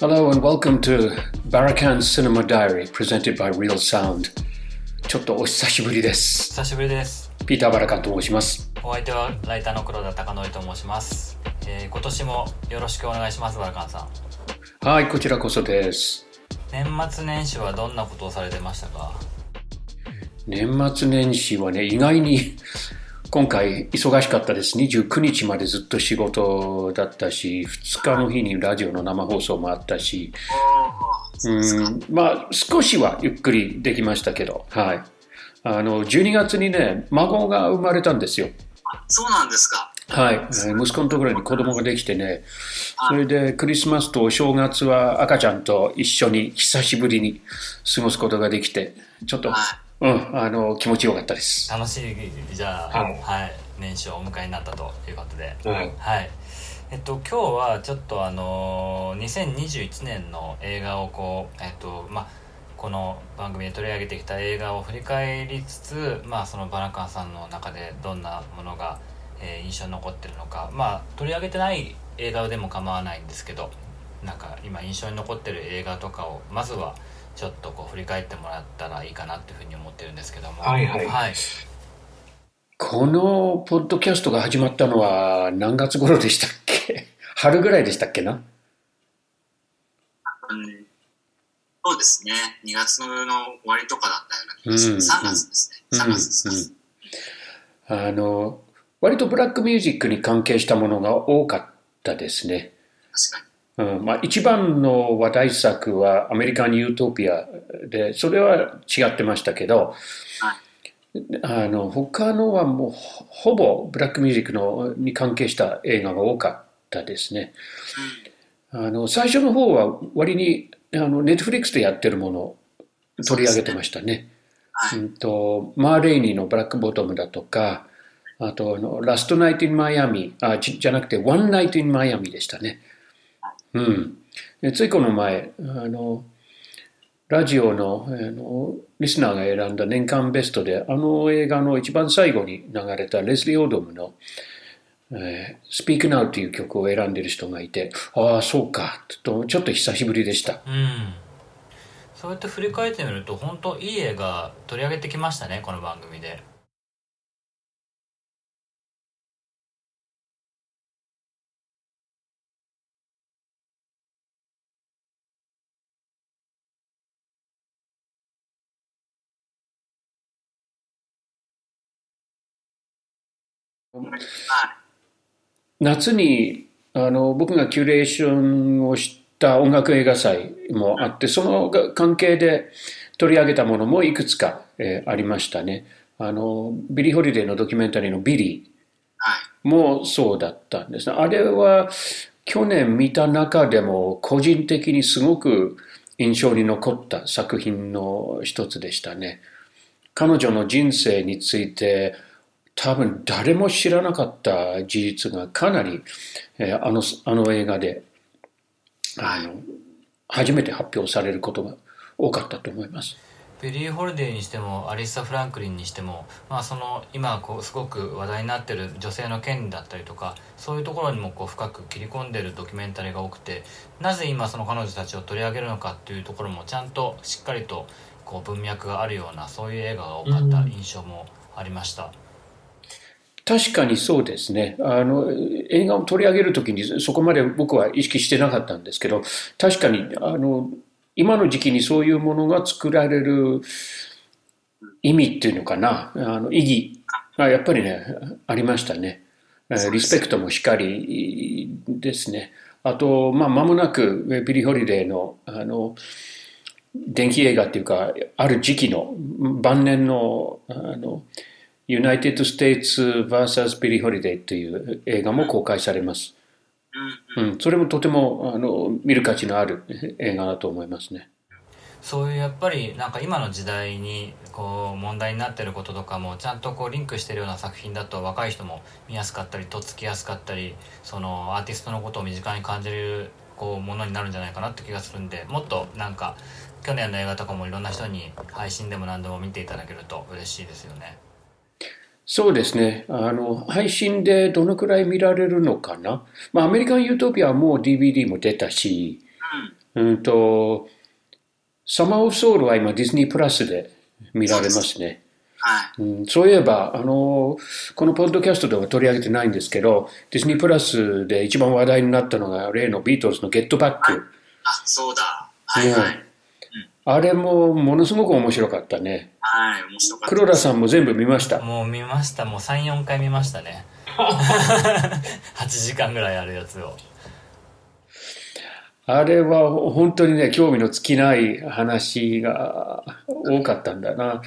Hello and welcome to Barakan Cinema Diary presented by Real Sound. ちょっとお久しぶりです。久しぶりです。ピーター・バラカンと申します。お相手はライターの黒田貴則と申します、えー今年もよろしくお願いしますバラカンさん。はいこちらこそです。年末年始はどんなことをされてましたか？年末年始はね意外に今回忙しかったです29日までずっと仕事だったし2日の日にラジオの生放送もあったし。うん。まあ少しはゆっくりできましたけど。はい。あの12月にね孫が生まれたんですよ。あそうなんですか。はい、えー息子のところに子供ができてね、それでクリスマスとお正月は赤ちゃんと一緒に久しぶりに過ごすことができて、ちょっと、はうん、あの、気持ちよかったです。楽しいじゃあははいい、年始をお迎えになったということではい。はいえっと今日はちょっとあのー2021年の映画をこうえっとまあこの番組で取り上げてきた映画を振り返りつつまあそのバラカンさんの中でどんなものが、えー印象に残ってるのかまあ取り上げてない映画でも構わないんですけどなんか今印象に残ってる映画とかをまずはちょっとこう振り返ってもらったらいいかなっていうふうに思ってるんですけどもはいはいはい、このポッドキャストが始まったのは何月頃でしたっけ？春ぐらいでしたっけな？うん、そうですね。2月の終わりとかだったような気がします。うん3月ですね。3月です。うんうんあの、割とブラックミュージックに関係したものが多かったですね。確かに。うんまあ、一番の話題作はアメリカン・ユートピアで、それは違ってましたけど、あの他のはもうほほぼブラックミュージックのに関係した映画が多かったですね。あの最初の方は割にあのネットフリックスでやってるものを取り上げてましたね。はい。うんとマーレイニーのブラックボトムだとか、あとあのラストナイト・イン・マイアミあじじゃなくてワンナイト・イン・マイアミでしたね。うん。でついこの前、あの、ラジオのあのリスナーが選んだ年間ベストで、あの映画の一番最後に流れたレスリー・オードムの、えー、Speak Now という曲を選んでる人がいて、ああ、そうか、とちょっと久しぶりでした。うんそうやって振り返ってみると本当いい映画取り上げてきましたねこの番組で夏にあの僕がキュレーションをした音楽映画祭もあって、その関係で取り上げたものもいくつか、えーありましたね。あの、ビリー・ホリデーのドキュメンタリーのビリはい。ーもそうだったんですね。あれは去年見た中でも個人的にすごく印象に残った作品の一つでしたね。彼女の人生について多分誰も知らなかった事実がかなり、えーあのあの映画であの初めて発表されることが多かったと思います。ビリー・ホリデーにしてもアレサ・フランクリンにしても、まあ、その今こうすごく話題になってる女性の権利だったりとかそういうところにもこう深く切り込んでるドキュメンタリーが多くてなぜ今その彼女たちを取り上げるのかっていうところもちゃんとしっかりとこう文脈があるようなそういう映画が多かった印象もありました。確かにそうですね。あの、映画を取り上げるときにそこまで僕は意識してなかったんですけど、確かに、あの、今の時期にそういうものが作られる意味っていうのかな、あの、意義がやっぱりね、ありましたね。えーリスペクトもしっかりですね。あと、まあ、間もなく、えービリー・ホリデーの、あの、電気映画っていうか、ある時期の晩年の、あの、United States vs. Billie Holiday という映画も公開されます。うん。うん、それもとてもあの見る価値のある映画だと思いますね。そういうやっぱりなんか今の時代にこう問題になってることとかもちゃんとこうリンクしてるような作品だと若い人も見やすかったりとっつきやすかったりそのアーティストのことを身近に感じるこうものになるんじゃないかなって気がするんでもっとなんか去年の映画とかもいろんな人に配信でも何でも見ていただけると嬉しいですよね。そうですね。あの、配信でどのくらい見られるのかな？まあ、アメリカン・ユートピアはもう DVD も出たし、うんと、サマーオフソウルは今ディズニープラスで見られますね。はい。うん、そういえば、あの、このポッドキャストでは取り上げてないんですけど、ディズニープラスで一番話題になったのが、例のビートルズのゲットバック。あ、そうだ。はいはい。あれもものすごく面白かったね。はい、面白かった。黒田さんも全部見ました？もう見ましたもう34回見ましたね 8時間ぐらいあるやつをあれは本当にね、興味の尽きない話が多かったんだな。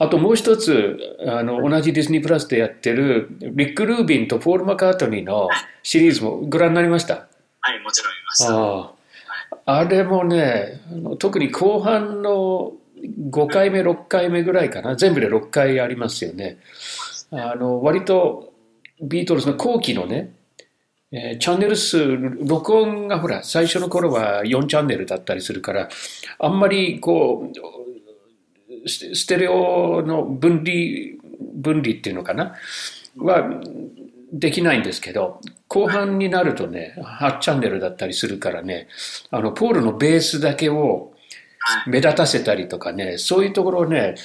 あともう一つ、あの、同じディズニープラスでやってる、リック・ルービンとポール・マカートニーのシリーズもご覧になりました？はい、もちろん見ました。あああれもね、特に後半の5回目、6回目ぐらいかな、全部で6回ありますよね。あの割とビートルズの後期のね、えーチャンネル数、録音がほら、最初の頃は4チャンネルだったりするから、あんまりこう、スステレオの分離、分離っていうのかな、はできないんですけど、後半になるとね、8チャンネルだったりするからね、あの、ポールのベースだけを。目立たせたりとかね、そういうところをね、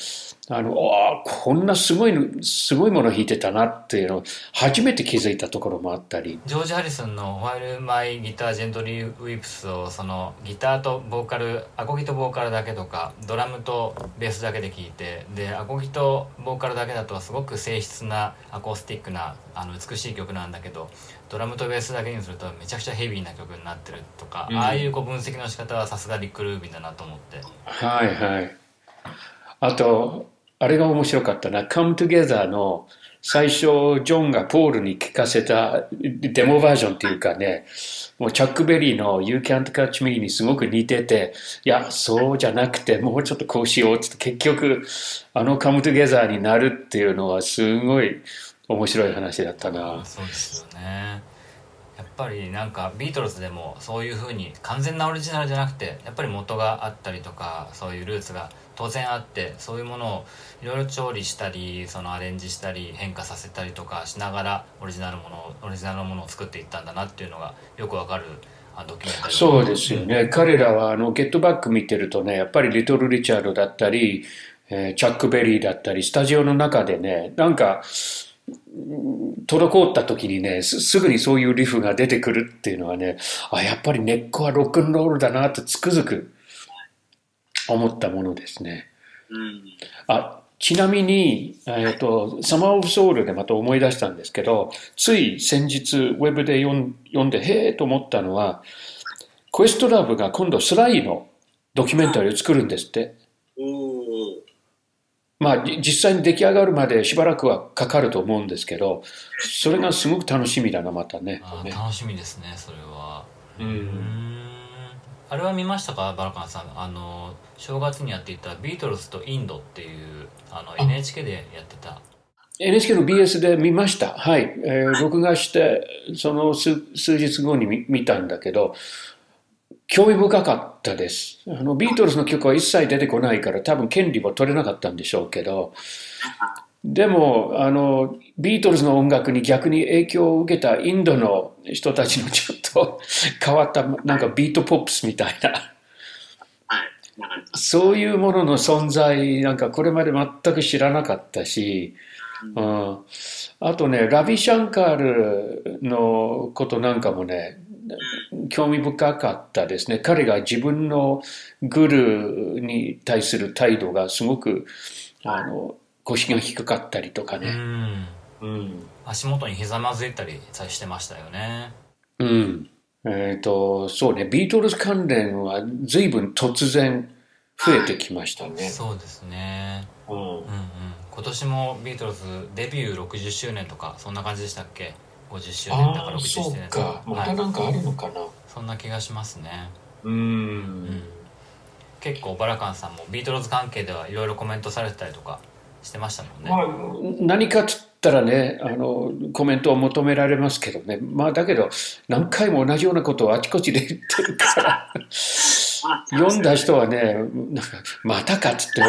あの、ああ、こんなすごいの、すごいもの弾いてたなっていうのを初めて気づいたところもあったり。ジョージ・ハリスンの「While My Guitar Gently Weeps」をそのギターとボーカルアコギとボーカルだけとかドラムとベースだけで聴いてでアコギとボーカルだけだとすごく静質なアコースティックなあの美しい曲なんだけどドラムとベースだけにするとめちゃくちゃヘビーな曲になってるとか、うんああいうこう分析の仕方はさすがリック・ルービンだなと思ってはいはい。あと、あれが面白かったな、Come Together の最初、ジョンがポールに聞かせたデモバージョンっていうかね、もうチャックベリーの You Can't Catch Me にすごく似てて、いや、そうじゃなくて、もうちょっとこうしようって結局、あの Come Together になるっていうのはすごい面白い話だったな。そうですよねやっぱりなんかビートルズでもそういう風に完全なオリジナルじゃなくてやっぱり元があったりとかそういうルーツが当然あってそういうものをいろいろ調理したりそのアレンジしたり変化させたりとかしながらオリジナルものオリジナルのものを作っていったんだなっていうのがよくわかるあドキュメンタリーそうですよね。彼らはあのゲットバック見てるとね、やっぱりリトル・リチャードだったり、えーチャック・ベリーだったり、スタジオの中でね、なんか、滞った時にねす、ぐにそういうリフが出てくるっていうのはね、あ、やっぱり根っこはロックンロールだなとつくづく思ったものですね。うん。あ、ちなみに、えっと、サマーオブソウルでまた思い出したんですけど、つい先日ウェブで読ん読んで、へえと思ったのは、クエストラブが今度スライのドキュメンタリーを作るんですって。まあ、じ実際に出来上がるまでしばらくはかかると思うんですけど、それがすごく楽しみだな、またね。あー楽しみですねそれはううんんあれは見ましたか？バラカンさんあの正月にやっていた「ビートルズとインド」っていうあの NHK でやってた NHK の BS で見ました。はい。えー録画して、その数数日後に見見たんだけど、興味深かったです。あの、ビートルズの曲は一切出てこないから、多分権利は取れなかったんでしょうけど、でも、あの、ビートルズの音楽に逆に影響を受けたインドの人たちのちょっと変わった、なんかビートポップスみたいな。そういうものの存在、なんかこれまで全く知らなかったし、うん、あとね、ラビ・シャンカールのことなんかもね、興味深かったですね。彼が自分のグルに対する態度がすごく、あの、腰が低かったりとかうね。んうん。足元にひざまずいたりしてましたよね。うん。えっ、と、そうね、ビートルズ関連は随分突然増えてきましたね。そうですね。うん。うんうん。今年もビートルズデビュー60周年とかそんな感じでしたっけ？50周年だか60周年とか。はいんかあるのかな。そんな気がしますね。ううん。ん。結構バラカンさんもビートルズ関係ではいろいろコメントされてたりとかしてましたもんね、何かたらね、あの、コメントを求められますけどね。まあ、だけど、何回も同じようなことをあちこちで言ってるから、読んだ人はね、なんか、またかっつって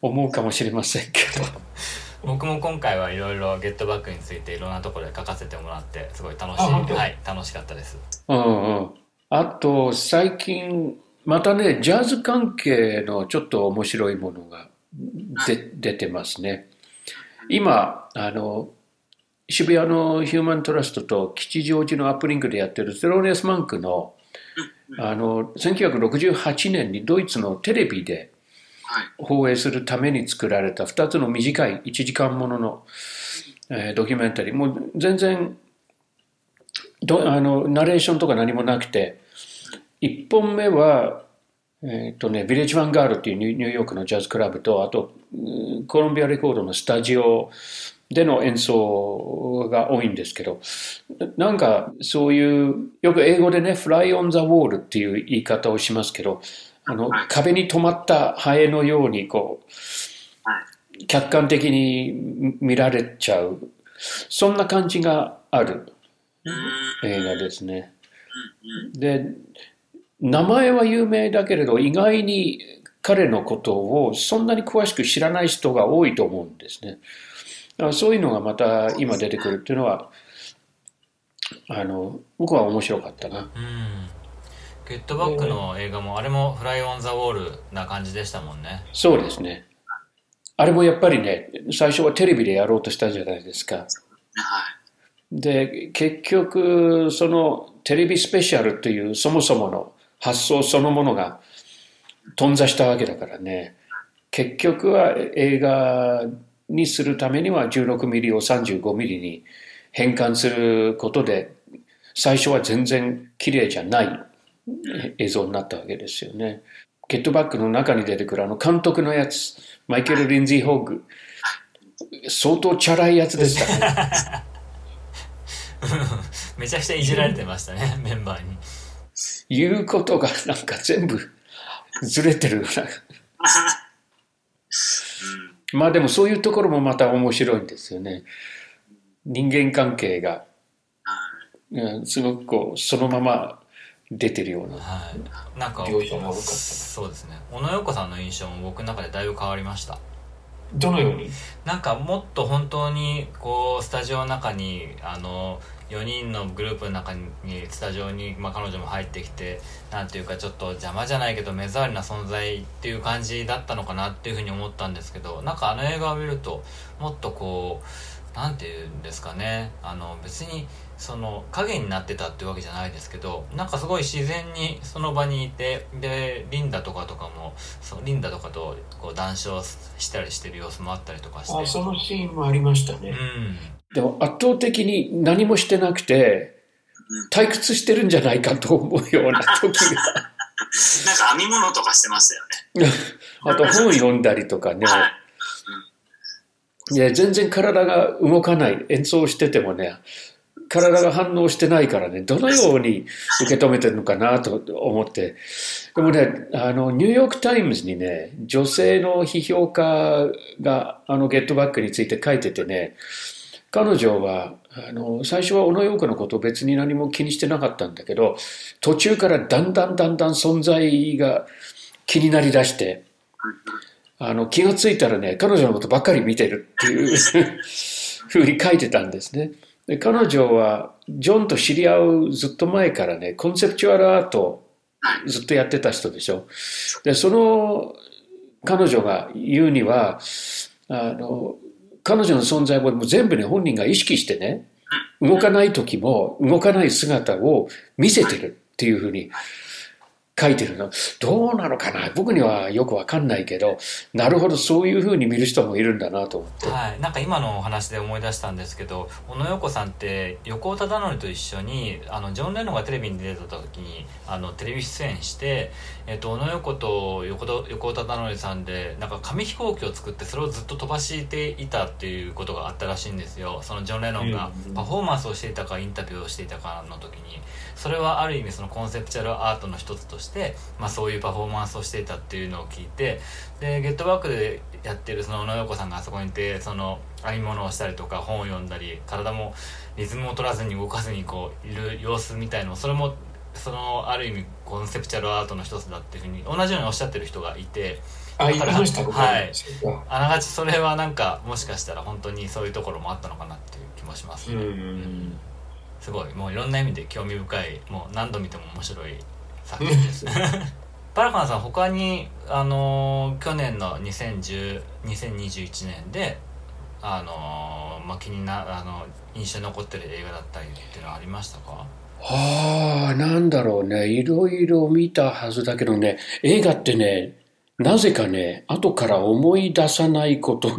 お思うかもしれませんけど。僕も今回はいろいろゲットバックについていろんなところで書かせてもらってすごい楽しいはい楽しかったですうんうん。あと、最近、またね、ジャズ関係のちょっと面白いものがで出てますね。今、あの、渋谷のヒューマントラストと吉祥寺のアップリンクでやってるゼロネスマンクの、あの、1968年にドイツのテレビで放映するために作られた2つの短い1時間ものの、えー、ドキュメンタリー。もう全然どあの、ナレーションとか何もなくて、1本目は、えっ、ー、とね、ビレッジ・ヴァンガールっていうニューヨークのジャズクラブと、あと、コロンビアレコードのスタジオでの演奏が多いんですけど、なんかそういう、よく英語でね、フライ・オン・ザ・ウォールっていう言い方をしますけど、あの、壁に止まったハエのように、こう、客観的に見られちゃう、そんな感じがある。映画ですね。で、名前は有名だけれど、意外に彼のことをそんなに詳しく知らない人が多いと思うんですね。そういうのがまた今出てくるっていうのは、あの、僕は面白かったな。うん。ゲットバックの映画も、あれもフライオンザウォールな感じでしたもんね。そうですね。あれもやっぱりね、最初はテレビでやろうとしたじゃないですか。はい。で、結局、そのテレビスペシャルというそもそもの発想そのものが頓挫したわけだからね。結局は映画にするためには16ミリを35ミリに変換することで、最初は全然綺麗じゃない映像になったわけですよね。ゲットバックの中に出てくるあの監督のやつ、マイケル・リンズィ・ホーグ、相当チャラいやつでしたね。めちゃくちゃいじられてましたね、メンバーに。言うことがなんか全部ずれてるまあでもそういうところもまた面白いんですよね。人間関係が、うん、すごくこう、そのまま出てるような。はい。なんか、そうですね。小野洋子さんの印象も僕の中でだいぶ変わりました。どのように？なんかもっと本当にこうスタジオの中にあの4人のグループの中にスタジオに、まあ、彼女も入ってきてなんていうかちょっと邪魔じゃないけど目障りな存在っていう感じだったのかなっていうふうに思ったんですけどなんかあの映画を見るともっとこうなんていうんですかねあの別にその影になってたってわけじゃないですけどなんかすごい自然にその場にいてでリンダとかとかもそリンダとかとこう談笑したりしてる様子もあったりとかして。あそのシーンもありましたね、うん、でも圧倒的に何もしてなくて退屈してるんじゃないかと思うような時が。なんか編み物とかしてましたよね。あと本読んだりとかね、はい。いや、全然体が動かない。演奏しててもね、体が反応してないからね、どのように受け止めてるのかなと思って。でもね、あの、ニューヨークタイムズにね、女性の批評家があのゲットバックについて書いててね、彼女は、あの、最初はオノ・ヨーコのことを別に何も気にしてなかったんだけど、途中からだんだんだんだん存在が気になりだして、あの、気がついたらね、彼女のことばっかり見てるっていう ふうに書いてたんですね。で彼女はジョンと知り合うずっと前からね、コンセプチュアルアートずっとやってた人でしょ。で、その彼女が言うには、あの、彼女の存在も全部ね、本人が意識してね、動かない時も動かない姿を見せてるっていうふうに書いてるの？どうなのかな？僕にはよくわかんないけど、なるほどそういうふうに見る人もいるんだなと思って。はい。なんか今のお話で思い出したんですけど、小野洋子さんって横尾忠則と一緒に、あの、ジョン・レノンがテレビに出た時に、あの、テレビ出演して、えっと、小野洋子と横横尾忠則さんで、なんか紙飛行機を作ってそれをずっと飛ばしていたっていうことがあったらしいんですよ。そのジョン・レノンがパフォーマンスをしていたかインタビューをしていたかの時に。それはある意味そのコンセプチュアルアートの一つとして、まあ、そういうパフォーマンスをしていたっていうのを聞いてでゲットバックでやってるその野洋子さんがあそこにいてその編み物をしたりとか本を読んだり体もリズムを取らずに動かずにこういる様子みたいのそれもそのある意味コンセプチュアルアートの一つだっていうふうに同じようにおっしゃってる人がいて。あ、言いましたはい。あながちそれはなんか、もしかしたら本当にそういうところもあったのかなっていう気もしますね。うんすごいもういろんな意味で興味深いもう何度見ても面白い作品です パラカンさん他にあの去年の2010 2021年であの、まあ、気になあの印象に残ってる映画だったりっていうのはありましたか？ああ、なんだろうね。いろいろ見たはずだけどね、映画ってね、なぜかね、後から思い出さないことが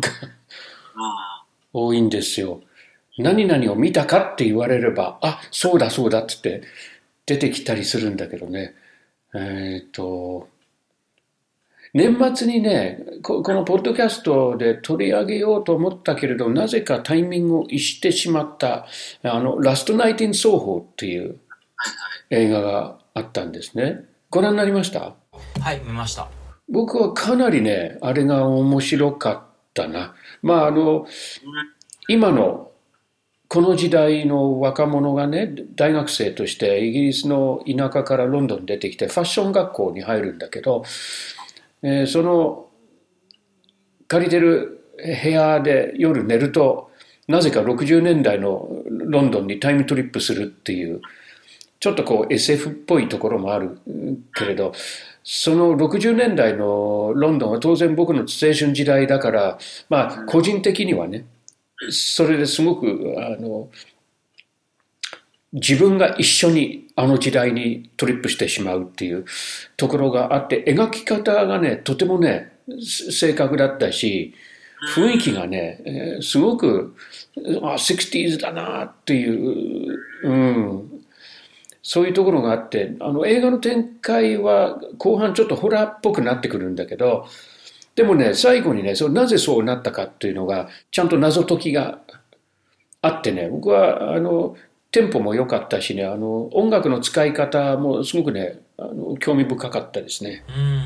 多いんですよ。何々を見たかって言われれば、あ、そうだそうだっつって出てきたりするんだけどね。えっ、と、年末にねこ、このポッドキャストで取り上げようと思ったけれど、なぜかタイミングを逸してしまった、あの、ラストナイティン奏法っていう映画があったんですね。ご覧になりました？はい見ました僕はかなりね、あれが面白かったな。まあ、あの、今のこの時代の若者がね、大学生としてイギリスの田舎からロンドンに出てきてファッション学校に入るんだけど、えー、その借りてる部屋で夜寝ると、なぜか60年代のロンドンにタイムトリップするっていう、ちょっとこう SF っぽいところもあるけれど、その60年代のロンドンは当然僕の青春時代だから、まあ個人的にはね、それですごく、あの、自分が一緒にあの時代にトリップしてしまうっていうところがあって、描き方がね、とてもね、正確だったし、雰囲気がね、すごく、あ、60s だなっていう、うん、そういうところがあって、あの映画の展開は後半ちょっとホラーっぽくなってくるんだけど、でもね、最後にね、そなぜそうなったかっていうのが、ちゃんと謎解きがあってね、僕は、あの、テンポも良かったしね、あの、音楽の使い方もすごくね、あの興味深かったですね。うんうん。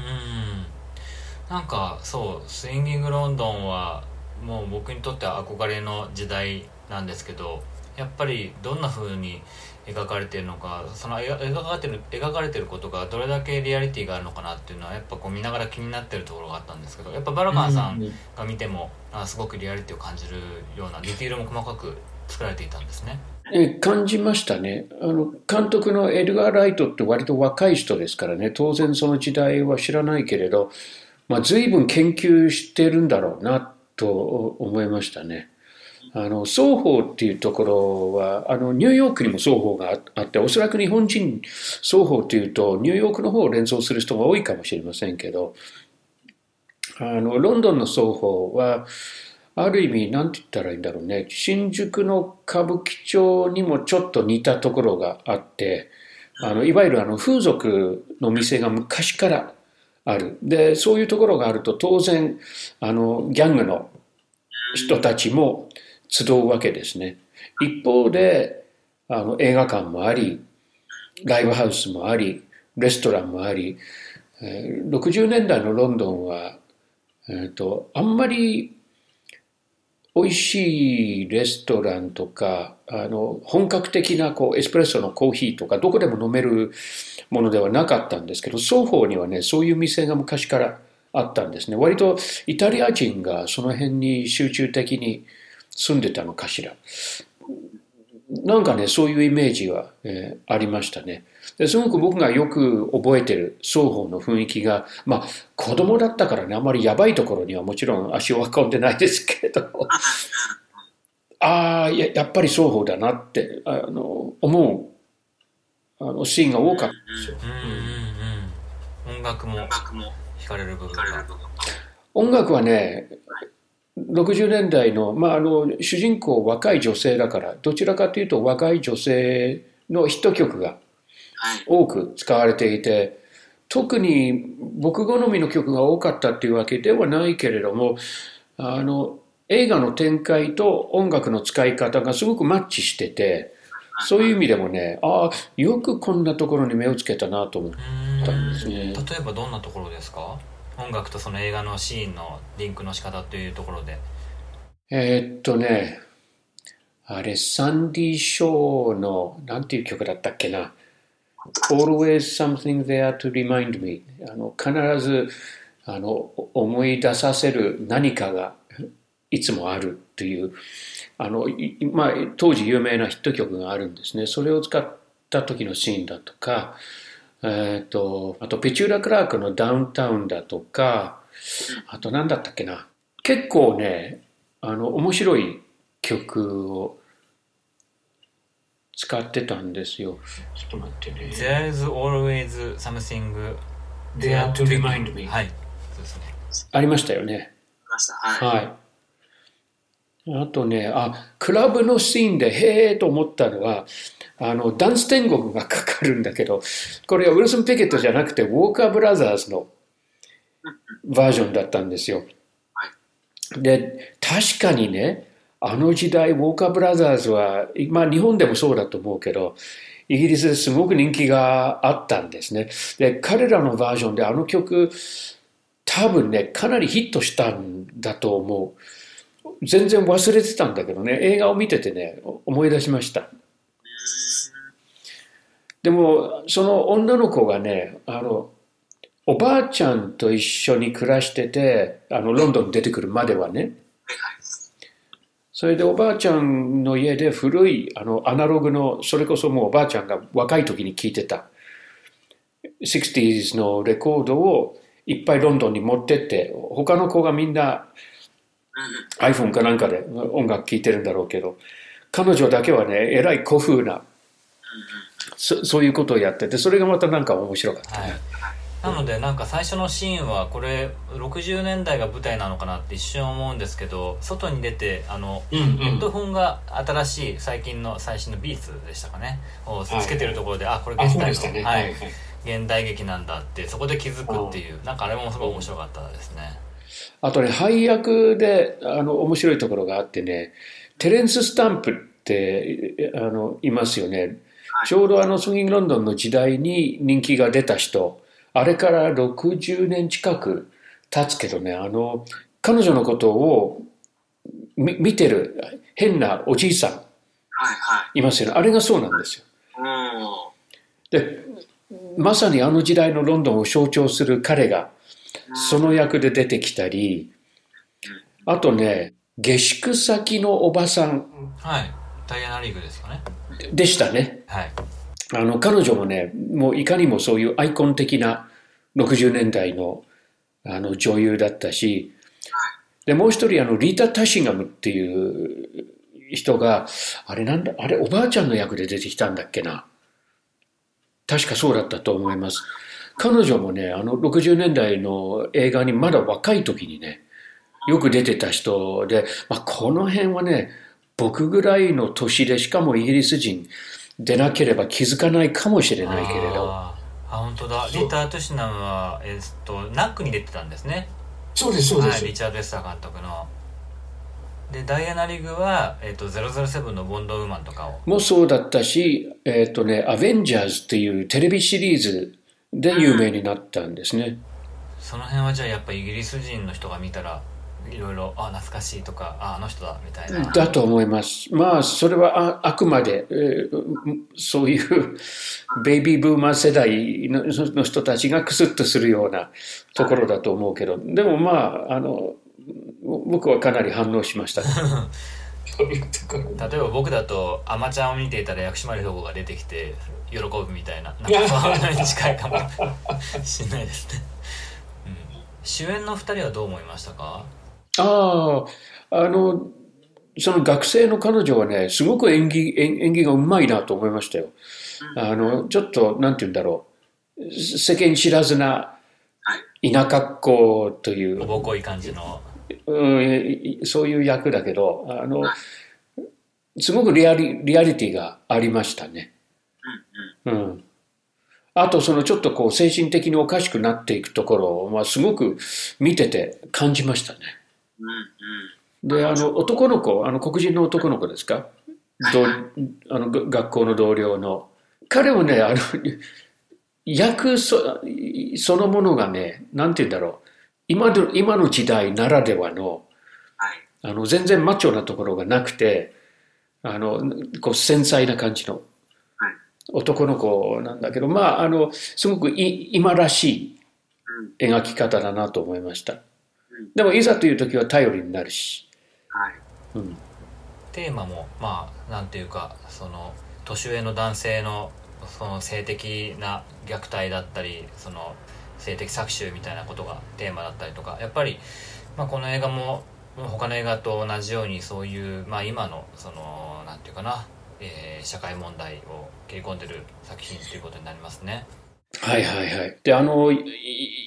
なんか、そう、スインギングロンドンは、もう僕にとっては憧れの時代なんですけど、やっぱりどんな風に描かれてるのかその描かれてる描かれてることがどれだけリアリティがあるのかなっていうのはやっぱこう見ながら気になってるところがあったんですけどやっぱバラカンさんが見ても、うん、あすごくリアリティを感じるようなディティールも細かく作られていたんですね。え感じましたねあの監督のエルガー・ライトって割と若い人ですからね当然その時代は知らないけれど、まあ、随分研究してるんだろうなと思いましたね。あの双方っていうところはあのニューヨークにも双方があっておそらく日本人双方というとニューヨークの方を連想する人が多いかもしれませんけどあのロンドンの双方はある意味何て言ったらいいんだろうね新宿の歌舞伎町にもちょっと似たところがあってあのいわゆるあの風俗の店が昔からある。でそういうところがあると当然あのギャングの人たちも集うわけですね。一方で、あの映画館もあり、ライブハウスもあり、レストランもあり、60年代のロンドンは、えーと、あんまり美味しいレストランとか、あの本格的なこうエスプレッソのコーヒーとか、どこでも飲めるものではなかったんですけど、双方にはね、そういう店が昔からあったんですね。割とイタリア人がその辺に集中的に住んでたのかしら。なんかね、そういうイメージは、えー、ありましたね。ですごく僕がよく覚えてる双方の雰囲気が、まあ子供だったからね、あまりやばいところにはもちろん足を運んでないですけど、ああ、ややっぱり双方だなってあの思うあのシーンが多かったですよ。うんうんうん、音楽も惹かれる部分が。音楽はね、60年代の,、まあ、あの主人公若い女性だからどちらかというと若い女性のヒット曲が多く使われていて特に僕好みの曲が多かったっていうわけではないけれどもあの映画の展開と音楽の使い方がすごくマッチしててそういう意味でもねああよくこんなところに目をつけたなと思ったんですね。例えばどんなところですか？音楽とその映画のシーンのリンクの仕方というところで。えー、っとねあれサンディ・ショーのなんていう曲だったっけな。Always something there to remind me あの必ずあの思い出させる何かがいつもあるっていう、あの、まあ、当時有名なヒット曲があるんですね。それを使った時のシーンだとか、えっ、と、あと、ペチューラ・クラークのダウンタウンだとか、あと何だったっけな。結構ね、あの、面白い曲を使ってたんですよ。ちょっと待ってね。There is always something There to remind me. はいそうですねありましたよね。いました。はい。はい。あとね、あ、クラブのシーンで、へえと思ったのは、あの、ダンス天国がかかるんだけど、これはウィルソン・ピケットじゃなくて、ウォーカー・ブラザーズのバージョンだったんですよ。で、確かにね、あの時代、ウォーカー・ブラザーズは、まあ日本でもそうだと思うけど、イギリスですごく人気があったんですね。で、彼らのバージョンであの曲、多分ね、かなりヒットしたんだと思う。全然忘れてたんだけどね、映画を見ててね、思い出しました。でも、その女の子がね、あの、おばあちゃんと一緒に暮らしてて、あの、ロンドンに出てくるまではね、それでおばあちゃんの家で古いあのアナログの、それこそもうおばあちゃんが若い時に聴いてた 60s のレコードをいっぱいロンドンに持ってって、他の子がみんな。iPhone かなんかで音楽聴いてるんだろうけど、彼女だけはね、えらい古風な、そそういうことをやってて、それがまたなんか面白かったはいね。なのでなんか最初のシーンはこれ60年代が舞台なのかなって一瞬思うんですけど外に出てあのうんうんヘッドホンが新しい最近の最新のビーツでしたかねをつけてるところで、あこれあ、現代の、ね。ははいい。現代劇なんだってそこで気づくっていうなんかあれもすごい面白かったですねあとね、配役で、あの、面白いところがあってね、テレンス・スタンプって、あの、いますよね。ちょうどあの、スウィング・ロンドンの時代に人気が出た人、あれから60年近く経つけどね、あの、彼女のことをみ見てる変なおじいさん。はいはい。ますよね。あれがそうなんですよ。で、まさにあの時代のロンドンを象徴する彼が、その役で出てきたり、あとね、下宿先のおばさん。はい。ダイアナリーグですよねでしたね。はいあの、彼女もね、もういかにもそういうアイコン的な60年代のあの女優だったし、で、もう一人、あの、リータ・タシガムっていう人が、あれなんだ、あれ、おばあちゃんの役で出てきたんだっけな。確かそうだったと思います。彼女もね、あの60年代の映画にまだ若い時にね、よく出てた人で、まあ、この辺はね、僕ぐらいの年で、しかもイギリス人でなければ気づかないかもしれないけれど、あー。あ本当だ。リーター・トゥシナムは、えっとナックに出てたんですね。そうです、そうではい、すリ。チャード・エスター監督の。でダイアナ・リグは、えっと007のボンドウーマンとかを。もそうだったし、えっ、とね、アベンジャーズっていうテレビシリーズで有名になったんですね。その辺はじゃあやっぱイギリス人の人が見たらいろいろあ懐かしいとかああの人だみたいなだと思います。まあ、それはああくまで、えーそういうベイビーブーマー世代のの人たちがクスッとするようなところだと思うけど、でもまあ、あの、僕はかなり反応しました。そういうところ。例えば僕だと「アマちゃん」を見ていたら薬師丸ひょが出てきて喜ぶみたいななんかそういうのに近いかもしれないですね、うん、主演の2人はどう思いましたか？ああ、あの、その学生の彼女はね、すごく演技、演演技がうまいなと思いましたよ。あの、ちょっと、なんて言うんだろう。世間知らずな田舎っ子という、おぼこい感じのうん、そういう役だけど、あの、すごくリアリリアリティがありましたね。うん。あと、そのちょっとこう精神的におかしくなっていくところはすごく見てて感じましたね。うんうん。で、あの、男の子、あの、黒人の男の子ですか？ど あの、が学校の同僚の。彼はね、あの、役そそのものがね、なんて言うんだろう。今の今の時代ならではの、はい。あの、全然マッチョなところがなくて、あの、こう、繊細な感じのはい男の子なんだけど、まあ、あの、すごくい今らしいうん。描き方だなと思いましたん。でも、いざという時は頼りになるし、はい。うん、テーマもまあなんていうかその年上の男性のその性的な虐待だったりその性的搾取みたいなことがテーマだったりとかやっぱり、まあ、この映画も他の映画と同じようにそういう、まあ、今のそのなんていうかな、えー社会問題を切り込んでる作品ということになりますね。はいはいはい。で、あの、い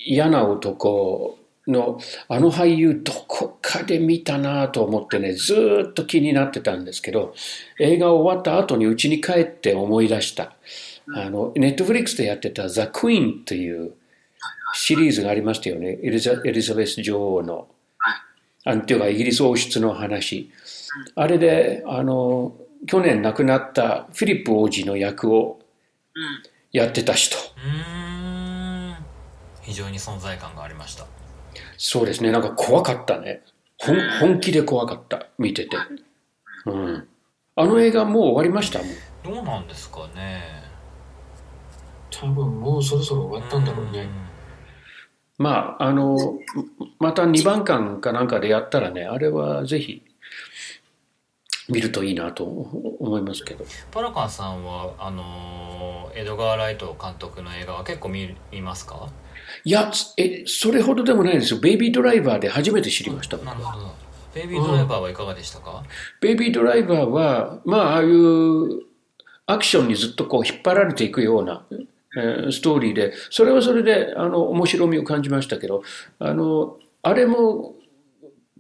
嫌な男の、あの俳優どこかで見たなと思ってね、ずーっと気になってたんですけど、映画終わった後に家に帰って思い出した。あの、ネットフリックスでやってたザ・クイーンというシリーズがありましたよね。エリザエリザベス女王の。あんていうか、イギリス王室の話。あれで、あの、去年亡くなったフィリップ王子の役をうん。やってた人。うーん非常に存在感がありました。そうですね。なんか怖かったね。本本気で怖かった。見てて。うん。あの映画もう終わりました？もん。どうなんですかね。多分もうそろそろ終わったんだろうね。まあ、あの、また2番館かなんかでやったらね、あれはぜひ見るといいなと思いますけど。パラカンさんはあのーエドガー・ライト監督の映画は結構見見ますか？いや、え、それほどでもないですよ。ベイビードライバーで初めて知りました。なるほどベイビードライバーはいかがでしたか、ベイビードライバーは、まあ、ああいうアクションにずっとこう引っ張られていくような、えーストーリーで、それはそれで、あの、面白みを感じましたけど、あの、あれも、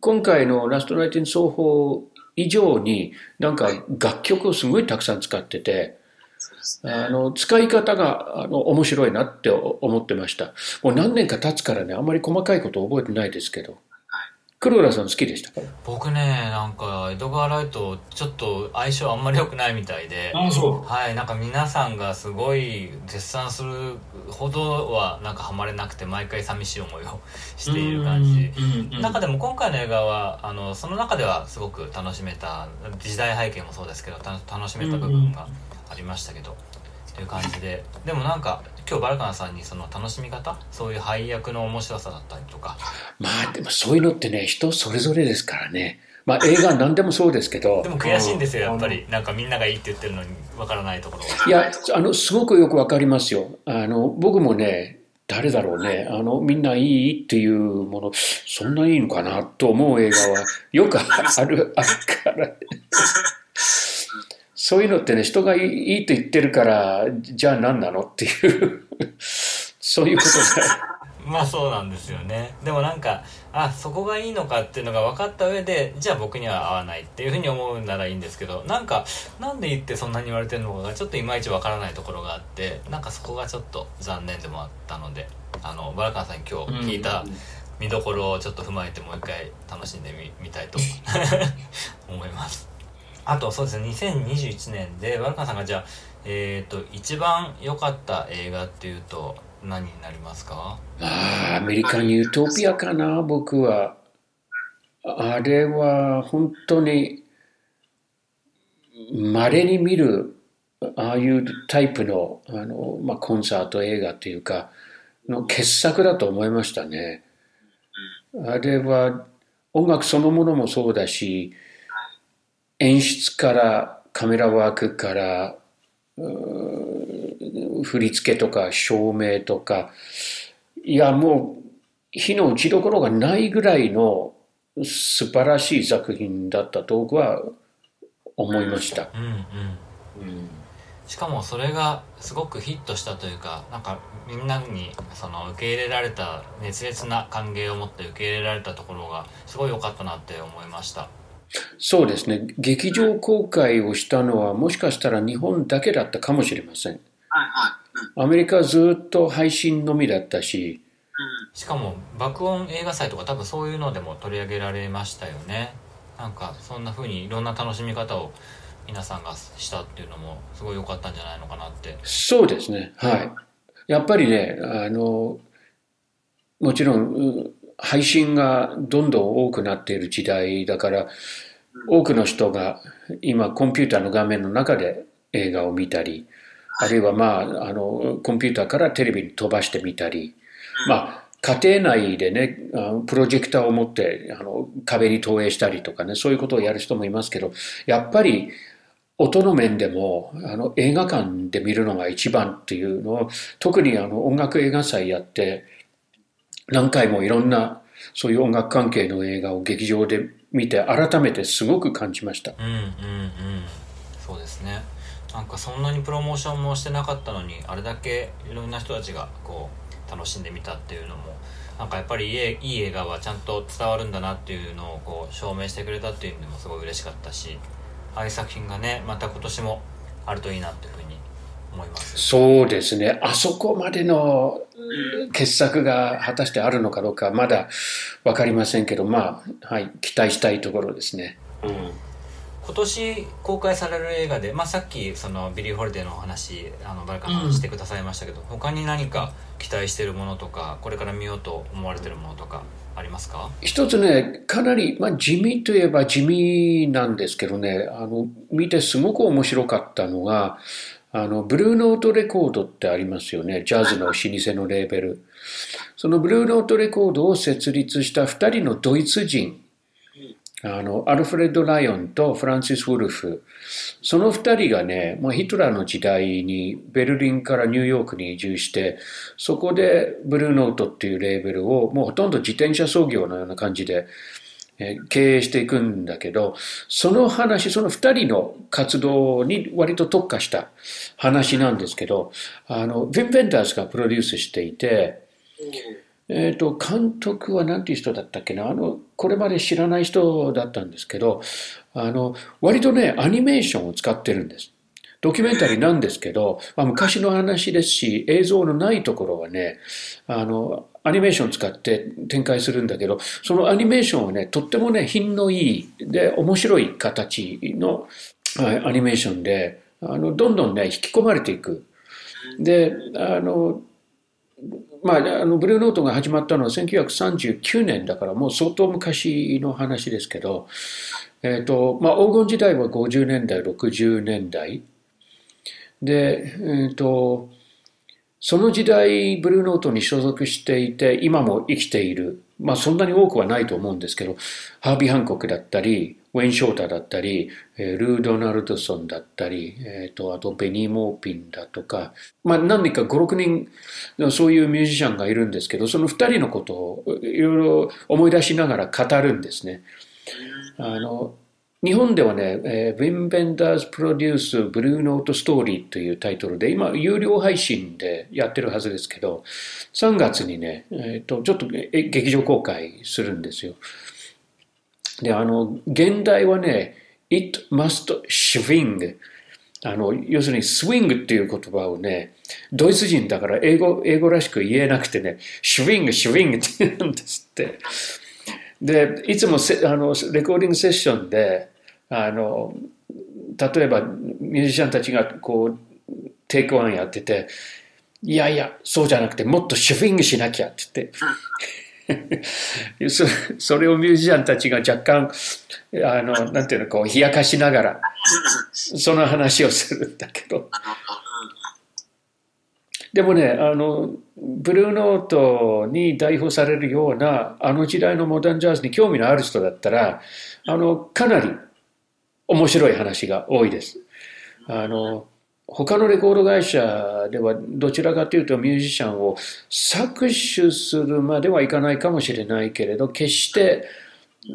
今回のラストナイト・イン奏法以上に、なんか楽曲をすごいたくさん使ってて。あの、使い方が、あの、面白いなって思ってました。もう何年か経つからね、あんまり細かいこと覚えてないですけど。黒田さん好きでしたか？僕ねなんかエドガー・ライトちょっと相性あんまり良くないみたいで。ああ、そはいなんか皆さんがすごい絶賛するほどはなんかハマれなくて毎回寂しい思いをしう。ている感じ。うんうんうん中でも今回の映画はあのその中ではすごく楽しめた時代背景もそうですけどた楽しめた部分がありましたけど、という感じででもなんか今日バルカナさんにその楽しみ方そういう配役の面白さだったりとかまあでもそういうのってね、人それぞれですからね。まあ映画何でもそうですけどで、も悔しいんですよやっぱりなんかみんながいいって言ってるのにわからないところがいや、あの、すごくよくわかりますよ。あの、僕もね、誰だろうね、あの、みんないいっていうもの、そんないいのかなと思う映画はよくある、あるから。そういうのってね、人がいいと言ってるから、じゃあ何なのっていう、そういうことだ。まあそうなんですよね。でもなんかあそこがいいのかっていうのが分かった上でじゃあ僕には合わないっていうふうに思うならいいんですけどなんかなんで言ってそんなに言われてるのかがちょっといまいち分からないところがあってなんかそこがちょっと残念でもあったのであのバラカンさんに今日聞いた見どころをちょっと踏まえてもう一回楽しんでみみたいと思います。あとそうですね2021年でバラカンさんがじゃあえっ、と一番良かった映画っていうと何になりますか？まあ、アメリカンユートピアかな、僕は。あれは本当に、稀に見る、ああいうタイプの、あの、まあ、コンサート映画というか、の傑作だと思いましたね。あれは、音楽そのものもそうだし、演出から、カメラワークから、振り付けとか照明とか、いや、もう、火の打ちどころがないぐらいの素晴らしい作品だったと僕は思いました。うんうん。うん。しかもそれがすごくヒットしたというかなんかみんなにその受け入れられた熱烈な歓迎を持って受け入れられたところがすごい良かったなって思いましたそうですね。劇場公開をしたのはもしかしたら日本だけだったかもしれません。はいはい。うん。アメリカはずっと配信のみだったし、しかも爆音映画祭とか多分そういうのでも取り上げられましたよねなんかそんな風にいろんな楽しみ方を皆さんがしたっていうのもすごい良かったんじゃないのかなってそうですね。はい。やっぱりね、あの、もちろん、う配信がどんどん多くなっている時代だから、多くの人が今コンピューターの画面の中で映画を見たり、あるいはまあ、あの、コンピューターからテレビに飛ばしてみたり、まあ、家庭内でね、プロジェクターを持ってあの壁に投影したりとかね、そういうことをやる人もいますけど、やっぱり音の面でもあの映画館で見るのが一番っていうのを、特にあの音楽映画祭やって、何回もいろんなそういう音楽関係の映画を劇場で見て改めてすごく感じました。うんうんうん。そうですね。なんかそんなにプロモーションもしてなかったのにあれだけいろんな人たちがこう楽しんでみたっていうのもなんかやっぱりいい映画はちゃんと伝わるんだなっていうのをこう証明してくれたっていうのもすごい嬉しかったしああいう作品がねまた今年もあるといいなっていうふうに思いますそうですねあそこまでの傑作が果たしてあるのかどうかまだ分かりませんけどまあはい期待したいところですね。うん。今年公開される映画で、まあ、さっきそのビリー・ホリデーのお話あのバラカンさんしてくださいましたけど、うん、他に何か期待しているものとかこれから見ようと思われているものとかありますか？一つねかなり、まあ、地味といえば地味なんですけどねあの見てすごく面白かったのがあのブルーノートレコードってありますよね。ジャズの老舗のレーベル。そのブルーノートレコードを設立した2人のドイツ人。あの、アルフレッド・ライオンとフランシス・ウルフ。その二人がね、もうヒトラーの時代にベルリンからニューヨークに移住して、そこでブルーノートっていうレーベルをもうほとんど自転車操業のような感じで、経営していくんだけど、その話、その二人の活動に割と特化した話なんですけど、あの、ヴィン・ベンダースがプロデュースしていて、えっ、ー、と、監督は何ていう人だったっけな？あの、これまで知らない人だったんですけど、あの、割とね、アニメーションを使ってるんです。ドキュメンタリーなんですけど、まあ、昔の話ですし、映像のないところはね、あの、アニメーションを使って展開するんだけど、そのアニメーションはね、とってもね、品のいい、で、面白い形のアニメーションで、あの、どんどんね、引き込まれていく。で、あの、まあ、あのブルーノートが始まったのは1939年だからもう相当昔の話ですけど、えーとまあ、黄金時代は50年代60年代で、えーと、その時代ブルーノートに所属していて今も生きている、まあ、そんなに多くはないと思うんですけどハービー・ハンコックだったりウェイン・ショータだったり、ルー・ドナルドソンだったり、えーと、あとベニー・モーピンだとか、まあ、何人か5、6人のそういうミュージシャンがいるんですけど、その2人のことをいろいろ思い出しながら語るんですね。あの日本ではね、えー、ウィン・ベンダーズ・プロデュース・ブルーノート・ストーリーというタイトルで、今、有料配信でやってるはずですけど、3月にね、えーとちょっと劇場公開するんですよ。で、あの、現代はね、it must swing。あの、要するに、スイングっていう言葉をね、ドイツ人だから英語、英語らしく言えなくてね、シュウィング、シュウィングって言うんですって。で、いつもせあのレコーディングセッションで、あの、例えばミュージシャンたちがこう、テイクワンやってて、いやいや、そうじゃなくて、もっとシュウィングしなきゃって言って、そそれをミュージシャンたちが若干、あの、なんていうの、こう、冷やかしながら、その話をするんだけど。でもね、あの、ブルーノートに代表されるような、あの時代のモダンジャズに興味のある人だったら、あの、かなり面白い話が多いです。あの、他のレコード会社ではどちらかというとミュージシャンを搾取するまではいかないかもしれないけれど、決して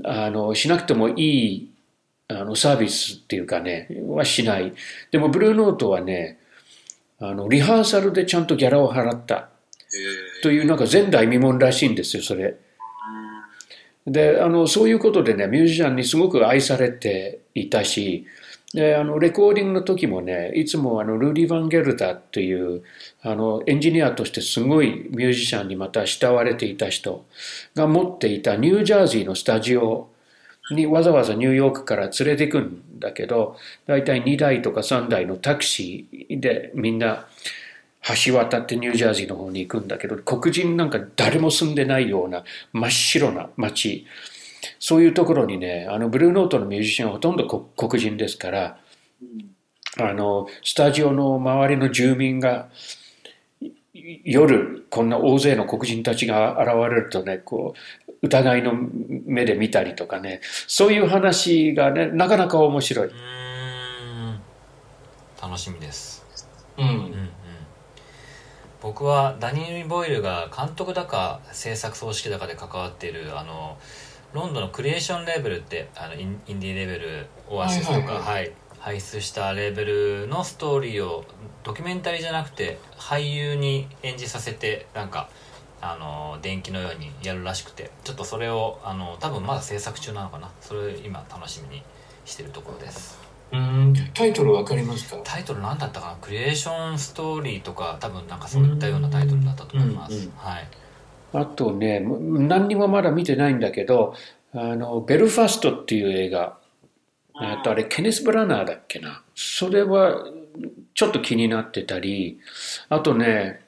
あのしなくてもいいあのサービスっていうかね、はしない。でもブルーノートはね、あのリハーサルでちゃんとギャラを払った。というなんか前代未聞らしいんですよ、それ。で、あの、そういうことでね、ミュージシャンにすごく愛されていたし、で、あの、レコーディングの時もね、いつもあの、ルーディ・ヴァンゲルダっていう、あの、エンジニアとしてすごいミュージシャンにまた慕われていた人が持っていたニュージャージーのスタジオにわざわざニューヨークから連れてくんだけど、だいたい2台とか3台のタクシーでみんな橋渡ってニュージャージーの方に行くんだけど、黒人なんか誰も住んでないような真っ白な街。そういうところにね、あの、ブルーノートのミュージシャンはほとんど黒人ですから、あの、スタジオの周りの住民が、夜、こんな大勢の黒人たちが現れるとね、こう、疑いの目で見たりとかね、そういう話がね、なかなか面白い。楽しみです。うん。うんうん。僕はダニエル・ボイルが監督だか制作総指揮だかで関わっているあのロンドンのクリエーションレーベルってあのインインディーレーベルオアシスとか、はいはい。はい輩出したレーベルのストーリーをドキュメンタリーじゃなくて俳優に演じさせてなんかあの電気のようにやるらしくてちょっとそれをあの多分まだ制作中なのかな。それを今楽しみにしてるところです。うん。タイトルわかりますか？タイトル何だったかな？クリエーションストーリーとか多分なんかそういったようなタイトルだったと思います、うんうんはい。あとね、何にもまだ見てないんだけど、あの、ベルファストっていう映画、えっと、あれ、ケネス・ブラナーだっけな。それは、ちょっと気になってたり、あとね、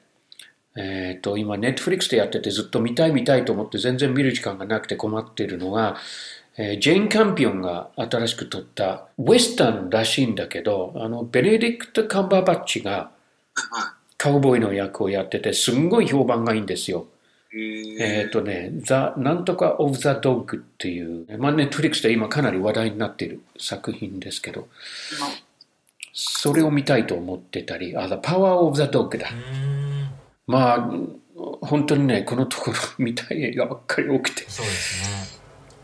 えっと、今、ネットフリックスでやっててずっと見たい見たいと思って全然見る時間がなくて困っているのが、えージェーン・カンピオンが新しく撮ったウェスタンらしいんだけど、あの、ベネディクト・カンバーバッチがカウボーイの役をやってて、すんごい評判がいいんですよ。い。えっ、とね、ザ・なんとか・オブ・ザ・ドッグっていう、まあ、ネットフリックスで今かなり話題になっている作品ですけど、それを見たいと思ってたり、あ、The Power of the Dog だ。まあ、本当にね、このところ見たい映画ばっかり多くて。そうですね。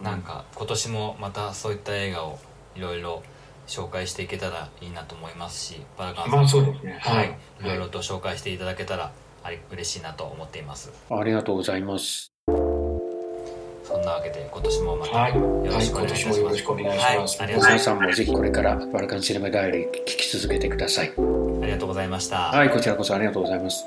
なんか今年もまたそういった映画をいろいろ紹介していけたらいいなと思いますしバラカンさんまあそうですね。はい、はい。いろいろと紹介していただけたらあり嬉しいなと思っていますありがとうございます。そんなわけで今年もまたはい、よろはい、しくお願いいたします今年もよろしくお願いします。はい皆さんもぜひこれからバルカンシネマダイアリー聞き続けてください。ありがとうございました、はい、こちらこそありがとうございます。